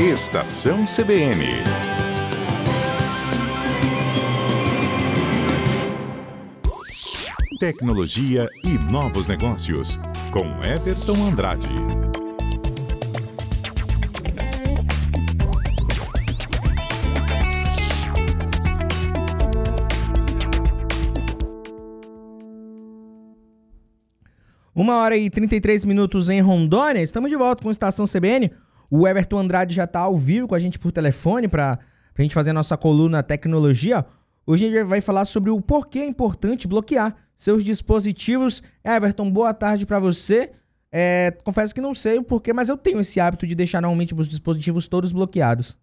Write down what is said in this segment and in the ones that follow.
Estação CBN. Tecnologia e novos negócios, com Everton Andrade. Uma hora e 33 minutos em Rondônia. Estamos de volta com Estação CBN. O Everton Andrade já está ao vivo com a gente por telefone para a gente fazer a nossa coluna Tecnologia. Hoje a gente vai falar sobre o porquê é importante bloquear seus dispositivos. Everton, boa tarde para você. É, confesso que não sei o porquê, mas eu tenho esse hábito de deixar normalmente os dispositivos todos bloqueados.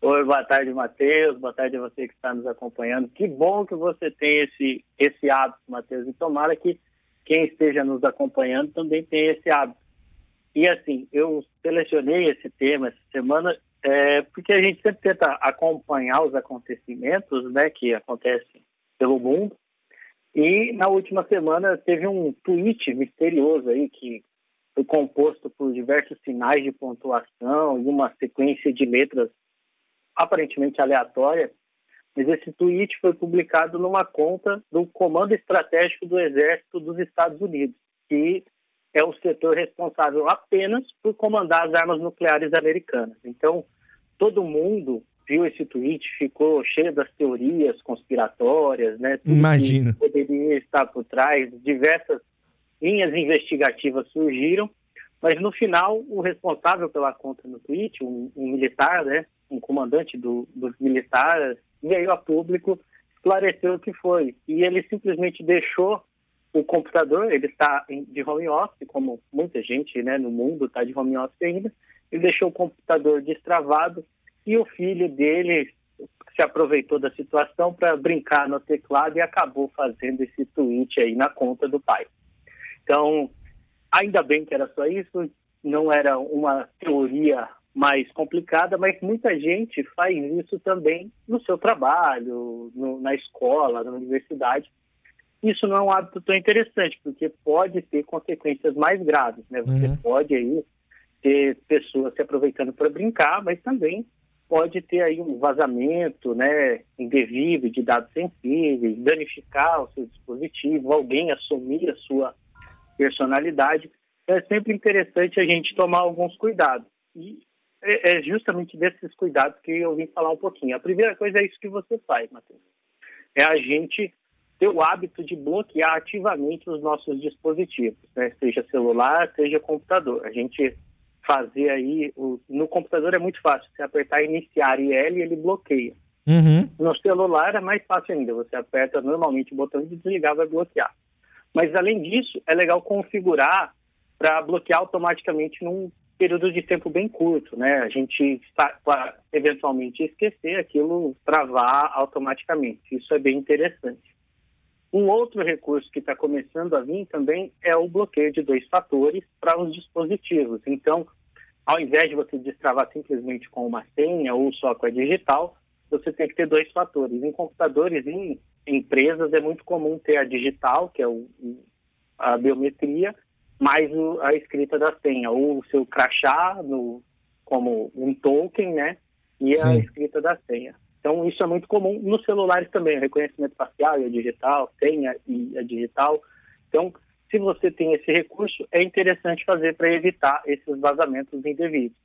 Oi, boa tarde, Matheus. Boa tarde a você que está nos acompanhando. Que bom que você tem esse, esse hábito, Matheus. E tomara que quem esteja nos acompanhando também tenha esse hábito. E assim, eu selecionei esse tema essa semana é, porque a gente sempre tenta acompanhar os acontecimentos né, que acontecem pelo mundo. E na última semana teve um tweet misterioso aí que foi composto por diversos sinais de pontuação e uma sequência de letras aparentemente aleatória. Mas esse tweet foi publicado numa conta do Comando Estratégico do Exército dos Estados Unidos, que é o setor responsável apenas por comandar as armas nucleares americanas. Então, todo mundo viu esse tweet, ficou cheio das teorias conspiratórias, né? Imagina. Poderia estar por trás, diversas linhas investigativas surgiram, mas no final o responsável pela conta no tweet, um, um militar, né, um comandante do, dos militares, veio a público, esclareceu o que foi e ele simplesmente deixou o computador, ele está de home office, como muita gente né, no mundo está de home office ainda, ele deixou o computador destravado e o filho dele se aproveitou da situação para brincar no teclado e acabou fazendo esse tweet aí na conta do pai. Então, ainda bem que era só isso, não era uma teoria mais complicada, mas muita gente faz isso também no seu trabalho, no, na escola, na universidade, isso não é um hábito tão interessante, porque pode ter consequências mais graves, né? Você uhum. pode aí ter pessoas se aproveitando para brincar, mas também pode ter aí um vazamento, né, indevido de dados sensíveis, danificar o seu dispositivo, alguém assumir a sua personalidade. Então, é sempre interessante a gente tomar alguns cuidados. E é, é justamente desses cuidados que eu vim falar um pouquinho. A primeira coisa é isso que você faz, Matheus. É a gente ter o hábito de bloquear ativamente os nossos dispositivos, né? seja celular, seja computador. A gente fazer aí, o, no computador é muito fácil, você apertar iniciar IL ele bloqueia. Uhum. No celular é mais fácil ainda, você aperta normalmente o botão de desligar vai bloquear. Mas além disso, é legal configurar para bloquear automaticamente num período de tempo bem curto, né? A gente está eventualmente esquecer aquilo travar automaticamente. Isso é bem interessante. Um outro recurso que está começando a vir também é o bloqueio de dois fatores para os dispositivos. Então, ao invés de você destravar simplesmente com uma senha ou só com a digital, você tem que ter dois fatores. Em computadores, em empresas, é muito comum ter a digital, que é o, a biometria, mais o, a escrita da senha, ou o seu crachá no, como um token, né? E Sim. a escrita da senha. Então, isso é muito comum nos celulares também, reconhecimento facial a digital, senha e a digital. Então, se você tem esse recurso, é interessante fazer para evitar esses vazamentos indevidos.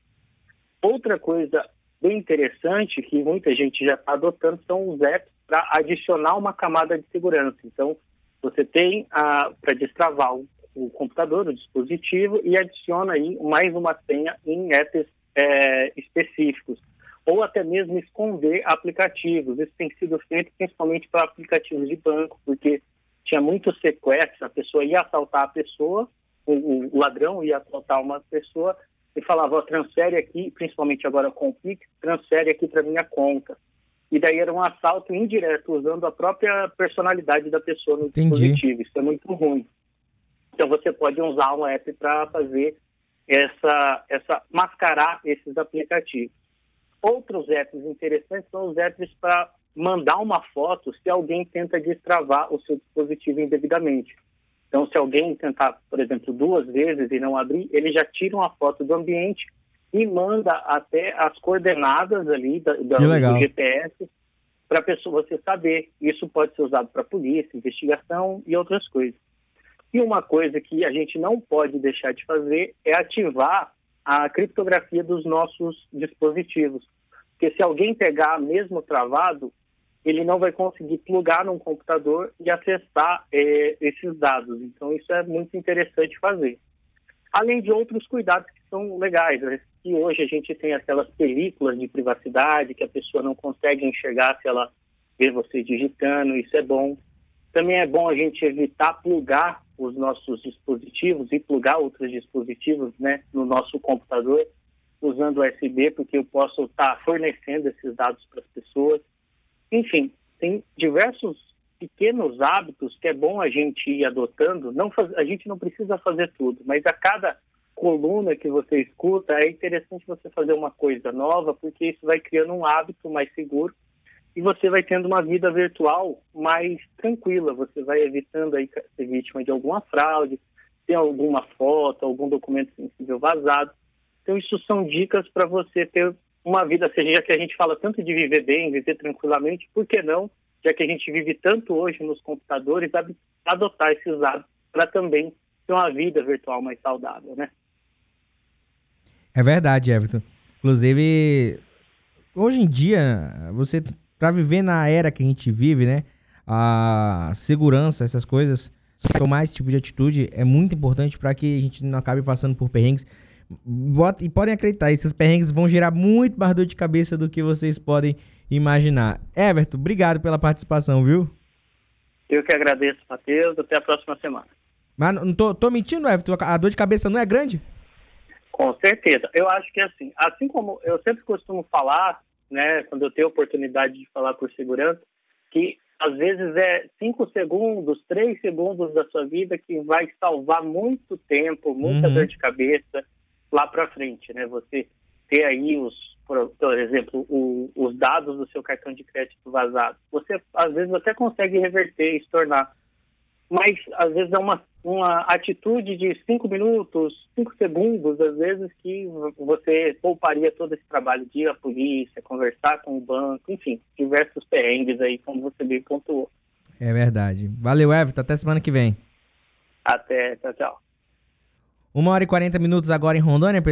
Outra coisa bem interessante que muita gente já está adotando são os apps para adicionar uma camada de segurança. Então, você tem para destravar o, o, computador, o dispositivo, e adiciona aí mais uma senha em apps é, específicos ou até mesmo esconder aplicativos. Isso tem sido feito principalmente para aplicativos de banco, porque tinha muitos sequestros, a pessoa ia assaltar a pessoa, o, o ladrão ia assaltar uma pessoa e falava, transfere aqui, principalmente agora com o Pix, transfere aqui para minha conta. E daí era um assalto indireto, usando a própria personalidade da pessoa no Entendi. dispositivo. Isso é muito ruim. Então você pode usar um app para fazer essa, essa mascarar esses aplicativos. Outros apps interessantes são os apps para mandar uma foto se alguém tenta destravar o seu dispositivo indevidamente. Então, se alguém tentar, por exemplo, duas vezes e não abrir, ele já tira uma foto do ambiente e manda até as coordenadas ali da, da, do GPS para a pessoa você saber. Isso pode ser usado para polícia, investigação e outras coisas. E uma coisa que a gente não pode deixar de fazer é ativar a criptografia dos nossos dispositivos. Porque se alguém pegar mesmo travado, ele não vai conseguir plugar num computador e acessar eh, esses dados. Então, isso é muito interessante fazer. Além de outros cuidados que são legais. Né? E hoje a gente tem aquelas películas de privacidade que a pessoa não consegue enxergar se ela vê você digitando, isso é bom. Também é bom a gente evitar plugar os nossos dispositivos e plugar outros dispositivos né, no nosso computador usando USB, porque eu posso estar fornecendo esses dados para as pessoas. Enfim, tem diversos pequenos hábitos que é bom a gente ir adotando. Não faz, a gente não precisa fazer tudo, mas a cada coluna que você escuta é interessante você fazer uma coisa nova, porque isso vai criando um hábito mais seguro e você vai tendo uma vida virtual mais tranquila. Você vai evitando aí ser vítima de alguma fraude, ter alguma foto, algum documento sensível vazado. Então, isso são dicas para você ter uma vida, seja que a gente fala tanto de viver bem, viver tranquilamente, por que não, já que a gente vive tanto hoje nos computadores, adotar esses hábitos para também ter uma vida virtual mais saudável, né? É verdade, Everton. Inclusive, hoje em dia, você para viver na era que a gente vive, né? A segurança, essas coisas, tomar esse tipo de atitude é muito importante para que a gente não acabe passando por perrengues. E podem acreditar, esses perrengues vão gerar muito mais dor de cabeça do que vocês podem imaginar. Everton, obrigado pela participação, viu? Eu que agradeço, Matheus. Até a próxima semana. Mas não tô, tô mentindo, Everton? A dor de cabeça não é grande? Com certeza. Eu acho que assim, assim como eu sempre costumo falar, né, quando eu tenho a oportunidade de falar por segurança, que às vezes é cinco segundos, três segundos da sua vida que vai salvar muito tempo, muita uhum. dor de cabeça lá para frente, né? Você ter aí os, por, exemplo, o, os dados do seu cartão de crédito vazado. Você às vezes até consegue reverter e se tornar mas às vezes é uma, uma atitude de cinco minutos, cinco segundos, às vezes, que você pouparia todo esse trabalho de ir à polícia, conversar com o banco, enfim, diversos perrengues aí, como você bem pontuou. É verdade. Valeu, Everton. Até semana que vem. Até. Tchau, tchau. Uma hora e quarenta minutos agora em Rondônia,